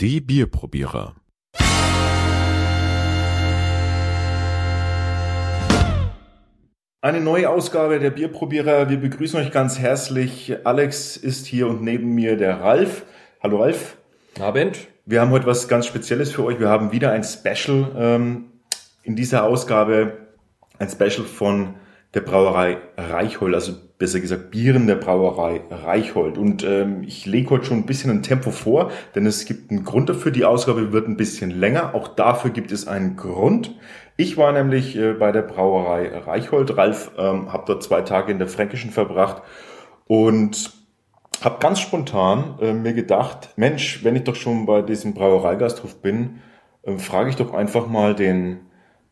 Die Bierprobierer. Eine neue Ausgabe der Bierprobierer. Wir begrüßen euch ganz herzlich. Alex ist hier und neben mir der Ralf. Hallo Ralf. Abend. Wir haben heute was ganz Spezielles für euch. Wir haben wieder ein Special ähm, in dieser Ausgabe. Ein Special von der Brauerei Reichhold, also besser gesagt Bieren der Brauerei Reichhold. Und ähm, ich lege heute schon ein bisschen ein Tempo vor, denn es gibt einen Grund dafür. Die Ausgabe wird ein bisschen länger. Auch dafür gibt es einen Grund. Ich war nämlich äh, bei der Brauerei Reichhold. Ralf ähm, habe dort zwei Tage in der Fränkischen verbracht und habe ganz spontan äh, mir gedacht, Mensch, wenn ich doch schon bei diesem Brauereigasthof bin, äh, frage ich doch einfach mal den,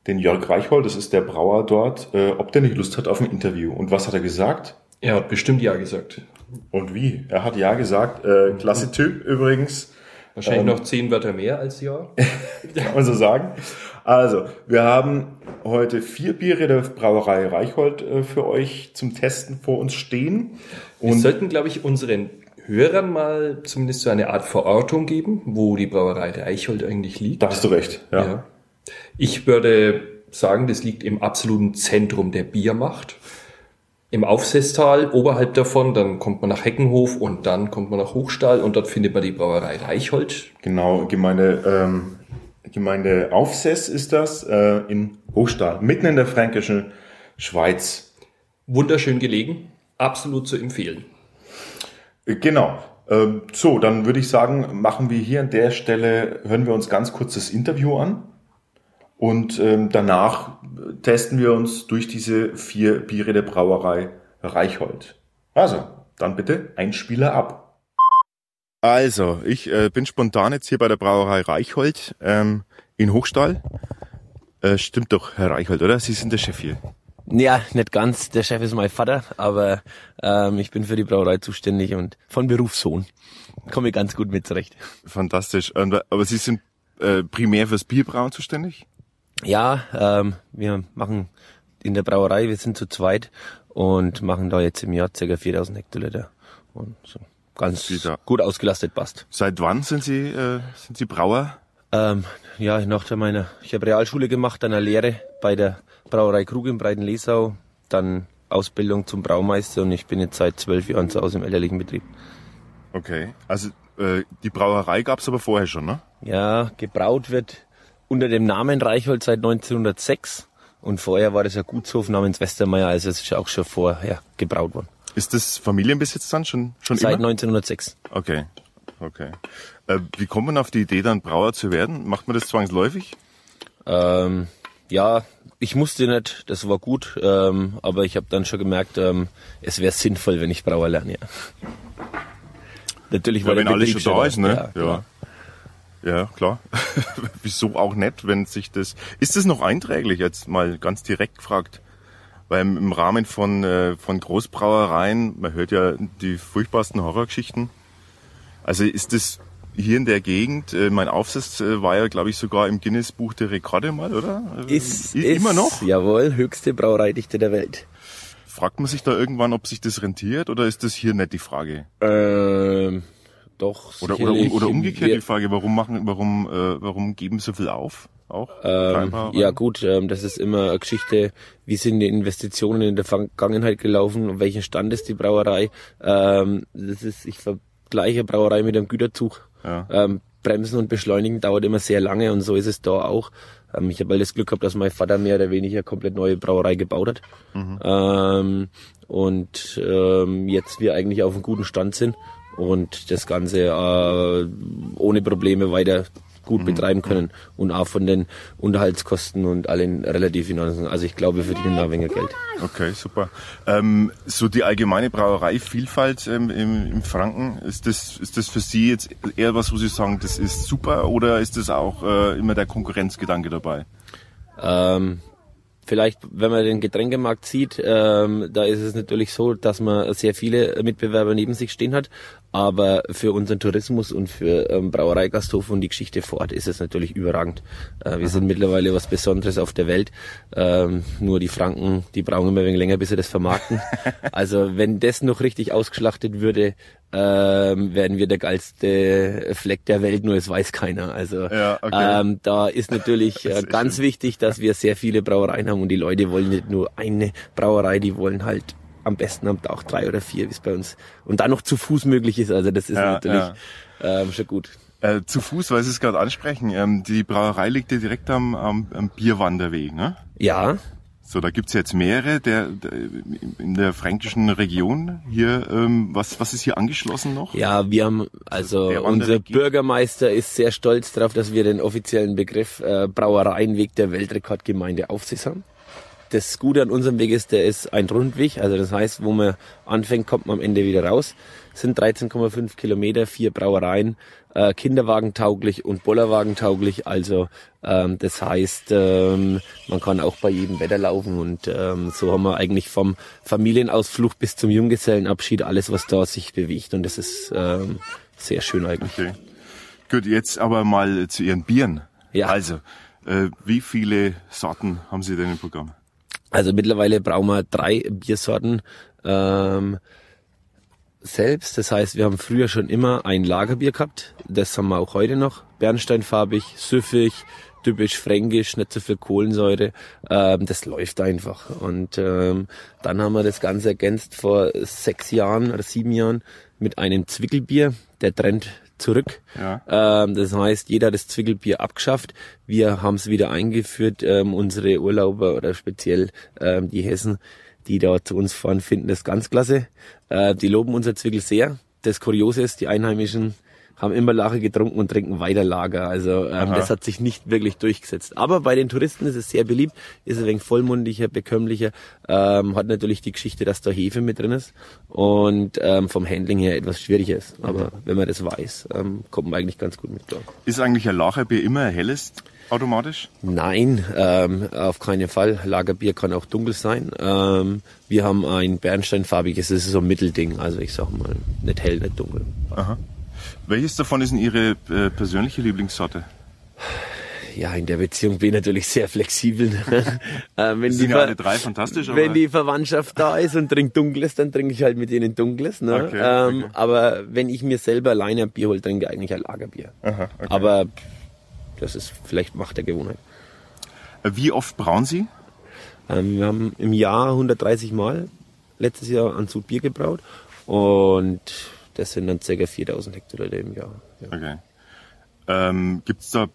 den Jörg Reichhold, das ist der Brauer dort, äh, ob der nicht Lust hat auf ein Interview. Und was hat er gesagt? Er hat bestimmt Ja gesagt. Und wie? Er hat Ja gesagt. Äh, klasse Typ übrigens. Wahrscheinlich noch zehn Wörter mehr als Ja. kann man so sagen. Also, wir haben heute vier Biere der Brauerei Reichhold äh, für euch zum Testen vor uns stehen. Wir sollten, glaube ich, unseren Hörern mal zumindest so eine Art Verortung geben, wo die Brauerei Reichhold eigentlich liegt. Da hast du recht. Ja. Ja. Ich würde sagen, das liegt im absoluten Zentrum der Biermacht. Im Aufsesstal, oberhalb davon, dann kommt man nach Heckenhof und dann kommt man nach Hochstahl und dort findet man die Brauerei Reichhold. Genau, Gemeinde, ähm, Gemeinde Aufsess ist das, äh, in Hochstahl, mitten in der fränkischen Schweiz. Wunderschön gelegen, absolut zu empfehlen. Äh, Genau. Ähm, so, dann würde ich sagen, machen wir hier an der Stelle, hören wir uns ganz kurz das Interview an. Und ähm, danach testen wir uns durch diese vier Biere der Brauerei Reichhold. Also, dann bitte Einspieler ab. Also, ich äh, bin spontan jetzt hier bei der Brauerei Reichhold ähm, in Hochstall. Äh, stimmt doch, Herr Reichhold, oder? Sie sind der Chef hier. Ja, nicht ganz. Der Chef ist mein Vater, aber ähm, ich bin für die Brauerei zuständig und von Berufssohn komme ich ganz gut mit zurecht. Fantastisch. Und, aber Sie sind äh, primär fürs Bierbrauen zuständig? Ja, ähm, wir machen in der Brauerei, wir sind zu zweit und machen da jetzt im Jahr ca. 4000 Hektoliter und so ganz gut ausgelastet passt. Seit wann sind Sie, äh, sind Sie Brauer? Ähm, ja, nach meiner, ich habe Realschule gemacht, dann eine Lehre bei der Brauerei Krug in Breiten-Lesau, dann Ausbildung zum Braumeister und ich bin jetzt seit zwölf Jahren zu Hause im elterlichen Betrieb. Okay. Also äh, die Brauerei gab's aber vorher schon, ne? Ja, gebraut wird unter dem Namen Reichhold seit 1906 und vorher war das ein Gutshof namens Westermeier, also es ist auch schon vorher gebraut worden. Ist das Familienbesitz dann schon schon Seit immer? 1906. Okay, okay. Äh, wie kommt man auf die Idee, dann Brauer zu werden? Macht man das zwangsläufig? Ähm, ja, ich musste nicht, das war gut, ähm, aber ich habe dann schon gemerkt, ähm, es wäre sinnvoll, wenn ich Brauer lerne. Ja. Natürlich Ja, war wenn alles schon da ist, ne? Ja, genau. Ja, klar. Wieso auch nicht, wenn sich das. Ist das noch einträglich jetzt mal ganz direkt gefragt? Weil im Rahmen von, äh, von Großbrauereien, man hört ja die furchtbarsten Horrorgeschichten. Also ist das hier in der Gegend, äh, mein Aufsatz äh, war ja, glaube ich, sogar im Guinness-Buch der Rekorde mal, oder? Ist, I- ist, immer noch? Jawohl, höchste Brauereidichte der Welt. Fragt man sich da irgendwann, ob sich das rentiert oder ist das hier nicht die Frage? Ähm, doch, Oder, oder, oder umgekehrt die Frage, warum machen, warum, äh, warum geben so viel auf? Auch? Ähm, ja gut, ähm, das ist immer eine Geschichte, wie sind die Investitionen in der Vergangenheit gelaufen, und welchen Stand ist die Brauerei. Ähm, das ist, ich vergleiche Brauerei mit einem Güterzug. Ja. Ähm, Bremsen und Beschleunigen dauert immer sehr lange und so ist es da auch. Ähm, ich habe halt das Glück gehabt, dass mein Vater mehr oder weniger komplett neue Brauerei gebaut hat. Ähm, und ähm, jetzt wir eigentlich auf einem guten Stand sind und das Ganze äh, ohne Probleme weiter gut betreiben können und auch von den Unterhaltskosten und allen relativ in Ordnung. Also ich glaube, wir verdienen da ein wenig Geld. Okay, super. Ähm, so die allgemeine Brauereivielfalt ähm, im, im Franken, ist das, ist das für Sie jetzt eher was, wo Sie sagen, das ist super oder ist das auch äh, immer der Konkurrenzgedanke dabei? Ähm, vielleicht, wenn man den Getränkemarkt sieht, ähm, da ist es natürlich so, dass man sehr viele Mitbewerber neben sich stehen hat. Aber für unseren Tourismus und für ähm, Brauereigasthof und die Geschichte vor Ort ist es natürlich überragend. Äh, wir sind mittlerweile was Besonderes auf der Welt. Ähm, nur die Franken, die brauchen immer ein wenig länger, bis sie das vermarkten. also wenn das noch richtig ausgeschlachtet würde, ähm, werden wir der geilste Fleck der Welt, nur es weiß keiner. Also Ja, okay. ähm, da ist natürlich äh, ganz wichtig, dass wir sehr viele Brauereien haben und die Leute wollen nicht nur eine Brauerei, die wollen halt am besten am Tag drei oder vier, wie es bei uns und dann noch zu Fuß möglich ist. Also das ist Ja, natürlich ja. Ähm, schon gut. Äh, zu Fuß, weil Sie es gerade ansprechen, ähm, die Brauerei liegt ja direkt am, am, am Bierwanderweg, ne? Ja, So, da gibt's jetzt mehrere der, der in der fränkischen Region hier. Ähm, was, was ist hier angeschlossen noch? Ja, wir haben, also unser Bürgermeister ist sehr stolz darauf, dass wir den offiziellen Begriff äh, Brauereienweg der Weltrekordgemeinde auf sich haben. Das Gute an unserem Weg ist, der ist ein Rundweg, also das heißt, wo man anfängt, kommt man am Ende wieder raus. Es sind 13,5 Kilometer, vier Brauereien, äh, Kinderwagentauglich und Bollerwagentauglich. Also ähm, das heißt, ähm, man kann auch bei jedem Wetter laufen und ähm, so haben wir eigentlich vom Familienausflug bis zum Junggesellenabschied alles, was da sich bewegt und das ist ähm, sehr schön eigentlich. Okay. Gut, jetzt aber mal zu Ihren Bieren. Ja. Also, äh, wie viele Sorten haben Sie denn im Programm? Also mittlerweile brauchen wir drei Biersorten ähm, selbst. Das heißt, wir haben früher schon immer ein Lagerbier gehabt. Das haben wir auch heute noch. Bernsteinfarbig, süffig, typisch fränkisch, nicht so viel Kohlensäure. Ähm, das läuft einfach. Und ähm, dann haben wir das Ganze ergänzt vor sechs Jahren oder sieben Jahren mit einem Zwickelbier. Der Trend zurück. Ja. Ähm, das heißt, jeder hat das Zwickelbier abgeschafft. Wir haben es wieder eingeführt. Ähm, unsere Urlauber oder speziell ähm, die Hessen, die da zu uns fahren, finden das ganz klasse. Äh, die loben unser Zwickel sehr. Das Kuriose ist, die Einheimischen haben immer Lager getrunken und trinken weiter Lager. Also ähm, das hat sich nicht wirklich durchgesetzt. Aber bei den Touristen ist es sehr beliebt, ist ein wenig vollmundiger, bekömmlicher, ähm, hat natürlich die Geschichte, dass da Hefe mit drin ist und ähm, vom Handling her etwas schwieriger ist. Aber wenn man das weiß, ähm, kommt man eigentlich ganz gut mit klar. Ist eigentlich ein Lagerbier immer ein helles automatisch? Nein, ähm, auf keinen Fall. Lagerbier kann auch dunkel sein. Ähm, wir haben ein bernsteinfarbiges, das ist so ein Mittelding. Also ich sag mal, nicht hell, nicht dunkel. Aha. Welches davon ist denn Ihre äh, persönliche Lieblingssorte? Ja, in der Beziehung bin ich natürlich sehr flexibel. äh, wenn, sind die ja alle drei fantastisch, wenn die Verwandtschaft da ist und trinkt Dunkles, dann trinke ich halt mit denen Dunkles. Ne? Okay, ähm, okay. Aber wenn ich mir selber alleine ein Bier hole, trinke ich eigentlich ein Lagerbier. Aha, okay. Aber das ist vielleicht Macht der Gewohnheit. Äh, Wie oft brauen Sie? Ähm, wir haben im Jahr 130 Mal letztes Jahr an Sud Bier gebraut und das sind dann ca. 4000 Hektoliter im Jahr. Ja. Okay. Ähm, Gibt es da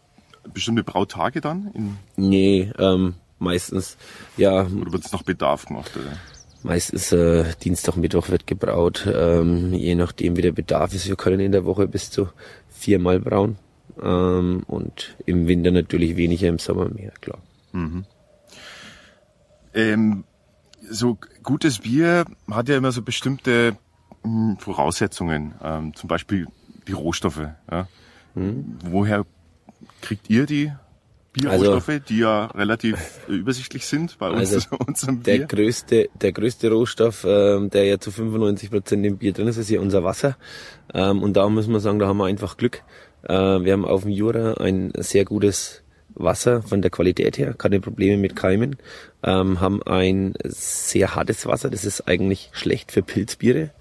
bestimmte Brautage dann? In, Nee, ähm, meistens, ja, oder wird es nach Bedarf gemacht? Oder? meistens äh, Dienstag, Mittwoch wird gebraut, ähm, je nachdem wie der Bedarf ist. Wir können in der Woche bis zu viermal brauen ähm, und im Winter natürlich weniger, im Sommer mehr, klar. Ähm, so gutes Bier hat ja immer so bestimmte Voraussetzungen, ähm, zum Beispiel die Rohstoffe. Ja? Hm. Woher kriegt ihr die Bierrohstoffe, die ja relativ äh, übersichtlich sind bei uns, Also, unserem Der Bier? größte, der größte Rohstoff, ähm, der ja zu 95 Prozent im Bier drin ist, ist ja unser Wasser. Ähm, und da muss man sagen, da haben wir einfach Glück. Äh, wir haben auf dem Jura ein sehr gutes Wasser von der Qualität her, keine Probleme mit Keimen, ähm, haben ein sehr hartes Wasser, das ist eigentlich schlecht für Pilzbiere.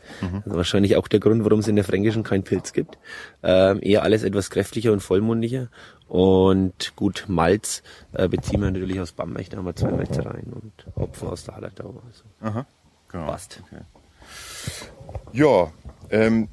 Also wahrscheinlich auch der Grund, warum es in der Fränkischen keinen Pilz gibt. Ähm, eher alles etwas kräftlicher und vollmundiger. Und gut, Malz äh, beziehen wir natürlich aus Bamberg, da haben wir zwei Malzereien und Hopfen aus der Hallertau. Also Aha, genau. passt. Ja, ähm,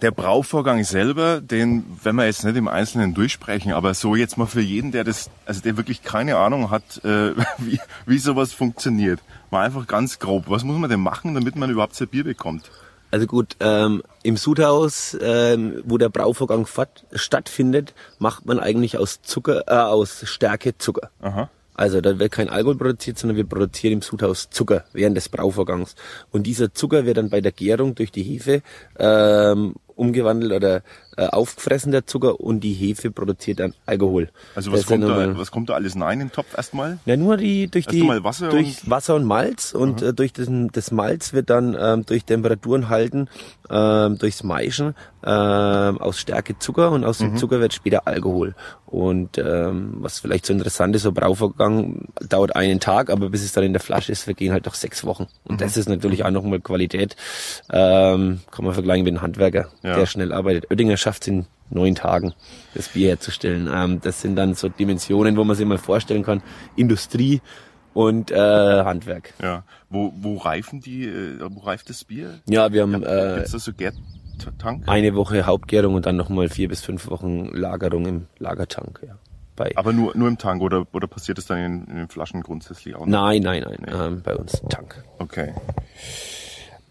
der Brauvorgang selber, den, wenn wir jetzt nicht im Einzelnen durchsprechen, aber so jetzt mal für jeden, der das, also der wirklich keine Ahnung hat, äh, wie, wie sowas funktioniert, mal einfach ganz grob. Was muss man denn machen, damit man überhaupt sein Bier bekommt? Also gut, ähm, im Sudhaus, ähm, wo der Brauvorgang stattfindet, macht man eigentlich aus Zucker, äh, aus Stärke Zucker. Aha. Also da wird kein Alkohol produziert, sondern wir produzieren im Sudhaus Zucker während des Brauvorgangs. Und dieser Zucker wird dann bei der Gärung durch die Hefe ähm, umgewandelt oder äh, aufgefressen, der Zucker, und die Hefe produziert dann Alkohol. Also was kommt, da, was kommt da alles rein in den Topf erstmal? Ja, nur die durch Erst die Wasser durch und- Wasser und Malz und äh, durch das, das Malz wird dann ähm, durch Temperaturen halten, ähm, durchs Maischen ähm, aus Stärke Zucker und aus Mhm. dem Zucker wird später Alkohol. Und ähm, was vielleicht so interessant ist, so Brauvorgang dauert einen Tag, aber bis es dann in der Flasche ist, vergehen halt doch sechs Wochen. Und Mhm. das ist natürlich auch nochmal Qualität. Ähm, kann man vergleichen mit einem Handwerker, Ja. der schnell arbeitet. Oettinger schafft es in neun Tagen, das Bier herzustellen. Ähm, das sind dann so Dimensionen, wo man sich mal vorstellen kann. Industrie und äh, Handwerk. Ja. Wo, wo reifen die, äh, wo reift das Bier? Ja, wir haben äh, Gibt's da so Gärtank? eine Woche Hauptgärung und dann nochmal vier bis fünf Wochen Lagerung im Lagertank. Ja. Bei Aber nur, nur im Tank oder, oder passiert das dann in, in den Flaschen grundsätzlich auch? noch? nein, nein, nein, ähm, bei uns Tank. Okay.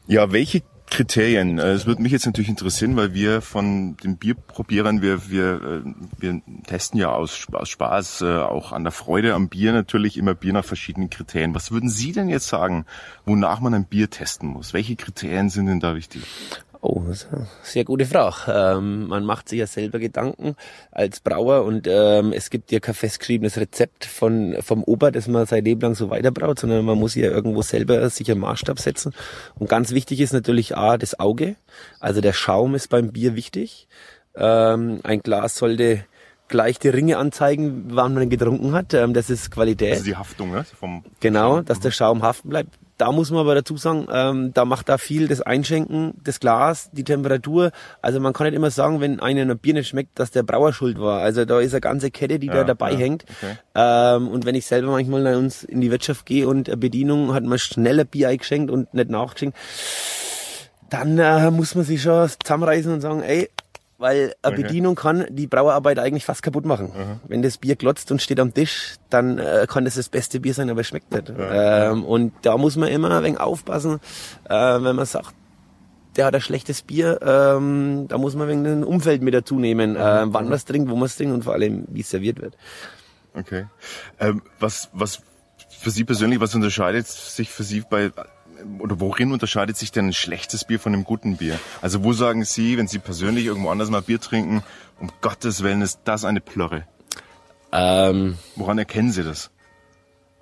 Ja, welche Kriterien? äh, Es würde mich jetzt natürlich interessieren, weil wir von den Bierprobierern, wir, wir, äh, wir testen ja aus, aus Spaß, äh, auch an der Freude am Bier natürlich immer Bier nach verschiedenen Kriterien. Was würden Sie denn jetzt sagen, wonach man ein Bier testen muss? Welche Kriterien sind denn da wichtig? Oh, eine sehr gute Frage. Ähm, man macht sich ja selber Gedanken als Brauer und ähm, es gibt ja kein festgeschriebenes Rezept von vom Opa, das man sein Leben lang so weiterbraut, sondern man muss ja irgendwo selber sich einen Maßstab setzen. Und ganz wichtig ist natürlich A, das Auge. Also der Schaum ist beim Bier wichtig. Ähm, ein Glas sollte gleich die Ringe anzeigen, wann man getrunken hat. Ähm, das ist Qualität. Also die Haftung, ne? Vom Genau, dass der Schaum haften bleibt. Da muss man aber dazu sagen, ähm, da macht da viel das Einschenken, das Glas, die Temperatur. Also man kann nicht immer sagen, wenn einem ein Bier nicht schmeckt, dass der Brauer schuld war. Also da ist eine ganze Kette, die da Ja, dabei ja, hängt. okay. Ähm, und wenn ich selber manchmal bei uns in die Wirtschaft gehe und eine Bedienung hat mir schneller Bier eingeschenkt und nicht nachgeschenkt, dann äh, muss man sich schon zusammenreißen und sagen, ey, weil eine Okay. Bedienung kann die Brauerarbeit eigentlich fast kaputt machen. Wenn das Bier glotzt und steht am Tisch, dann äh, kann das das beste Bier sein, aber es schmeckt nicht. Ähm, und da muss man immer ein wenig aufpassen, äh, wenn man sagt, der hat ein schlechtes Bier, ähm, da muss man ein wenig ein Umfeld mit dazu nehmen, äh, wann man es trinkt, wo man es trinkt und vor allem, wie es serviert wird. Okay. Ähm, was, was für Sie persönlich, was unterscheidet sich für Sie bei, oder worin unterscheidet sich denn ein schlechtes Bier von einem guten Bier? Also wo sagen Sie, wenn Sie persönlich irgendwo anders mal Bier trinken, um Gottes Willen ist das eine Plörre? Ähm, Woran erkennen Sie das?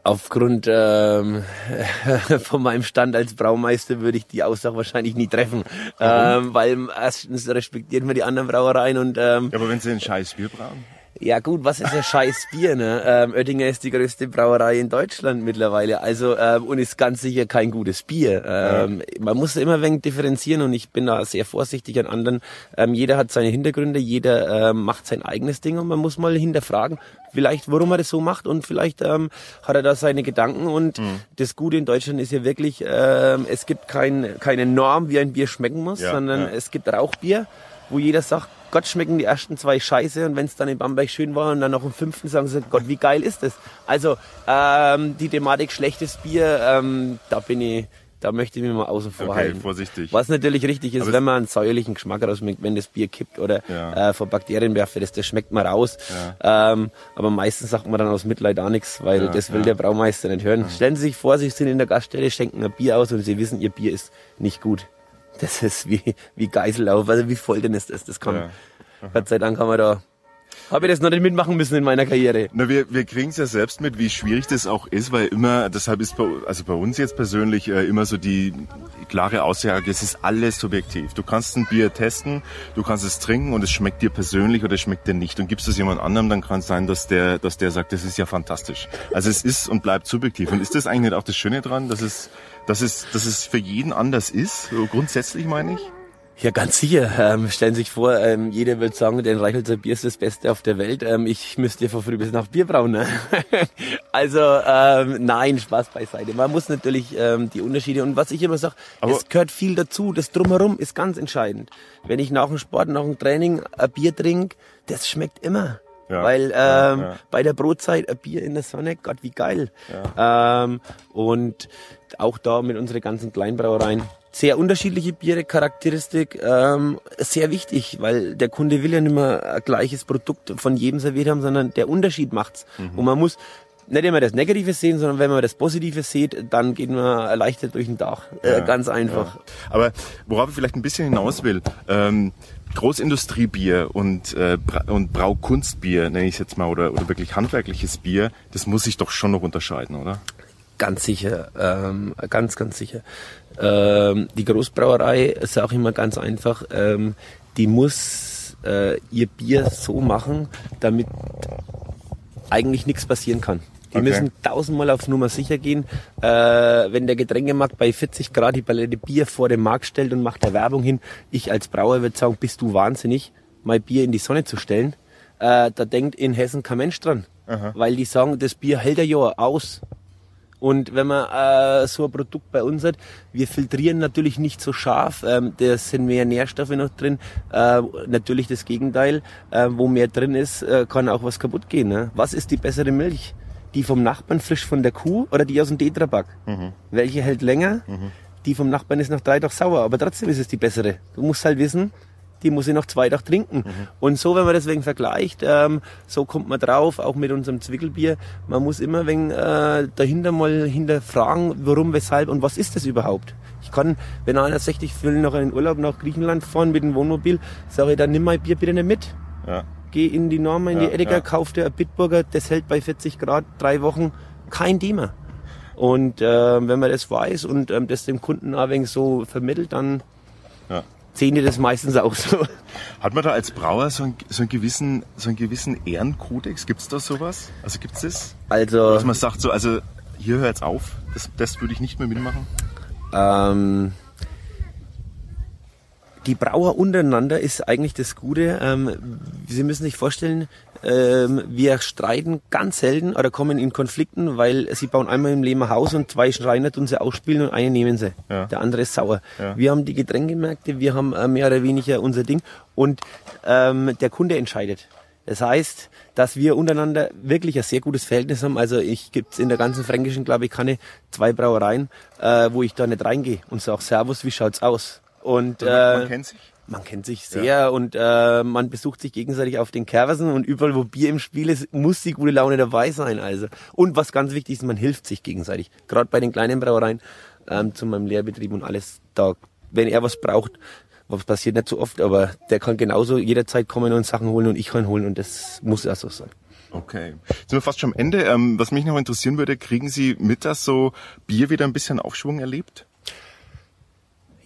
Aufgrund ähm, von meinem Stand als Braumeister würde ich die Aussage wahrscheinlich nie treffen, ähm, weil erstens respektiert man die anderen Brauereien und ähm, Ja, aber wenn Sie ein scheiß Bier brauen? Ja gut, was ist ein scheiß Bier? Ne? Ähm, Oettinger ist die größte Brauerei in Deutschland mittlerweile, also ähm, und ist ganz sicher kein gutes Bier. Ähm, Man muss immer ein wenig differenzieren und ich bin da sehr vorsichtig an anderen. Ähm, jeder hat seine Hintergründe, jeder ähm, macht sein eigenes Ding und man muss mal hinterfragen, vielleicht warum er das so macht und vielleicht ähm, hat er da seine Gedanken und Mhm. das Gute in Deutschland ist ja wirklich, ähm, es gibt kein, keine Norm, wie ein Bier schmecken muss, Ja, sondern ja. es gibt Rauchbier, wo jeder sagt, Gott schmecken die ersten zwei scheiße und wenn es dann in Bamberg schön war und dann noch im fünften sagen sie, Gott, wie geil ist das? Also ähm, die Thematik schlechtes Bier, ähm, da bin ich, da möchte ich mich mal außen vor Okay, halten. vorsichtig. Was natürlich richtig ist, Aber wenn man einen säuerlichen Geschmack rausschmeckt, wenn das Bier kippt oder Ja. äh, vor Bakterien werfe, das, das schmeckt man raus. Ähm, aber meistens sagt man dann aus Mitleid auch nichts, weil Ja, das will ja. der Braumeister nicht hören. Stellen Sie sich vor, Sie sind in der Gaststelle, schenken ein Bier aus und Sie wissen, Ihr Bier ist nicht gut. Das ist wie, wie Geisellauf, also wie Foltern ist das. Das kann, Ja. Gott sei Dank haben wir da, habe ich das noch nicht mitmachen müssen in meiner Karriere. Na, wir, wir kriegen es ja selbst mit, wie schwierig das auch ist, weil immer, deshalb ist bei, also bei uns jetzt persönlich äh, immer so die klare Aussage, es ist alles subjektiv. Du kannst ein Bier testen, du kannst es trinken und es schmeckt dir persönlich oder es schmeckt dir nicht. Und gibst es jemand anderem, dann kann es sein, dass der, dass der sagt, das ist ja fantastisch. Also es ist und bleibt subjektiv. Und ist das eigentlich nicht auch das Schöne dran, dass es, dass es, dass es für jeden anders ist? So grundsätzlich meine ich? Ja, ganz sicher. Ähm, stellen Sie sich vor, ähm, jeder wird sagen, den Reichelser Bier ist das Beste auf der Welt. Ähm, ich müsste ja von früh bis nach Bier brauen. Ne? also ähm, nein, Spaß beiseite. Man muss natürlich ähm, die Unterschiede und was ich immer sage, es gehört viel dazu. Das drumherum ist ganz entscheidend. Wenn ich nach dem Sport, nach dem Training ein Bier trinke, das schmeckt immer. Ja, Weil ähm, ja, ja. bei der Brotzeit ein Bier in der Sonne, Gott, wie geil. Ähm, und auch da mit unseren ganzen Kleinbrauereien sehr unterschiedliche Biere, Charakteristik, ähm, sehr wichtig, weil der Kunde will ja nicht mehr ein gleiches Produkt von jedem serviert haben, sondern der Unterschied macht's. Und man muss nicht immer das Negative sehen, sondern wenn man das Positive sieht, dann geht man erleichtert durch den Dach. Äh, ganz einfach. Ja. Aber worauf ich vielleicht ein bisschen hinaus will, ähm, Großindustriebier und, äh, und Braukunstbier, nenne ich es jetzt mal, oder, oder wirklich handwerkliches Bier, das muss sich doch schon noch unterscheiden, oder? Ganz sicher, ähm, ganz, ganz sicher. Ähm, die Großbrauerei ist auch immer ganz einfach. Ähm, die muss äh, ihr Bier so machen, damit eigentlich nichts passieren kann. Die okay. müssen tausendmal auf Nummer sicher gehen. Äh, wenn der Getränkemarkt bei 40 Grad die Palette Bier vor den Markt stellt und macht da Werbung hin, ich als Brauer würde sagen, bist du wahnsinnig, mein Bier in die Sonne zu stellen. Äh, da denkt in Hessen kein Mensch dran. Aha. Weil die sagen, das Bier hält Jahr aus. Und wenn man äh, so ein Produkt bei uns hat, wir filtrieren natürlich nicht so scharf, ähm, da sind mehr Nährstoffe noch drin. Äh, natürlich das Gegenteil, äh, wo mehr drin ist, äh, kann auch was kaputt gehen. Ne? Was ist die bessere Milch? Die vom Nachbarn frisch von der Kuh oder die aus dem Tetrapack? Mhm. Welche hält länger? Mhm. Die vom Nachbarn ist nach drei Tagen sauer, aber trotzdem ist es die bessere. Du musst halt wissen, die muss ich noch zwei Tage trinken. Mhm. Und so, wenn man deswegen vergleicht, ähm, so kommt man drauf, auch mit unserem Zwickelbier. Man muss immer wegen äh, dahinter mal hinterfragen, warum, weshalb und was ist das überhaupt. Ich kann, wenn einer sagt, ich will noch einen Urlaub nach Griechenland fahren mit dem Wohnmobil, sage ich, dann nimm mein Bier bitte nicht mit. Ja. Geh in die Norma, in ja, die Edeka, ja. kauf dir ein Bitburger, das hält bei 40 Grad drei Wochen, kein Thema. Und äh, wenn man das weiß und ähm, das dem Kunden ein wenig so vermittelt, dann sehen die das meistens auch so. Hat man da als Brauer so einen, so einen gewissen, so einen gewissen Ehrenkodex? Gibt es da sowas? Also gibt es das? Also, Dass man sagt so, also hier hört's auf, das, das würde ich nicht mehr mitmachen? Ähm, die Brauer untereinander ist eigentlich das Gute. Ähm, Sie müssen sich vorstellen, ähm, wir streiten ganz selten oder kommen in Konflikten, weil sie bauen einmal im Leben ein Haus und zwei Schreiner tun sie ausspielen und einen nehmen sie. Ja. Der andere ist sauer. Ja. Wir haben die Getränkemärkte, wir haben äh, mehr oder weniger unser Ding und ähm, der Kunde entscheidet. Das heißt, dass wir untereinander wirklich ein sehr gutes Verhältnis haben. Also ich gibt's in der ganzen Fränkischen, glaube ich, keine zwei Brauereien, äh, wo ich da nicht reingehe und sage, Servus, wie schaut's aus? Und äh, man kennt sich. Man kennt sich sehr ja. und äh, man besucht sich gegenseitig auf den Kerversen und überall, wo Bier im Spiel ist, muss die gute Laune dabei sein. Also und was ganz wichtig ist, man hilft sich gegenseitig. Gerade bei den kleinen Brauereien ähm, zu meinem Lehrbetrieb und alles. Da, wenn er was braucht, was passiert nicht so oft, aber der kann genauso jederzeit kommen und Sachen holen und ich kann holen und das muss auch so sein. Okay. Sind wir fast schon am Ende. Ähm, was mich noch interessieren würde, kriegen Sie mit, dass so Bier wieder ein bisschen Aufschwung erlebt?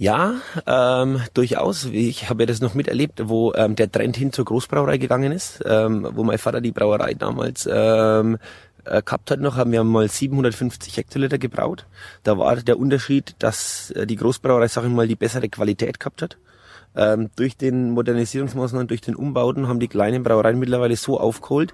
Ja, ähm, durchaus. Ich habe ja das noch miterlebt, wo ähm, der Trend hin zur Großbrauerei gegangen ist, ähm, wo mein Vater die Brauerei damals ähm, äh, gehabt hat noch, haben wir mal 750 Hektoliter gebraut. Da war der Unterschied, dass äh, die Großbrauerei, sag ich mal, die bessere Qualität gehabt hat. Ähm, durch den Modernisierungsmaßnahmen, durch den Umbauten haben die kleinen Brauereien mittlerweile so aufgeholt,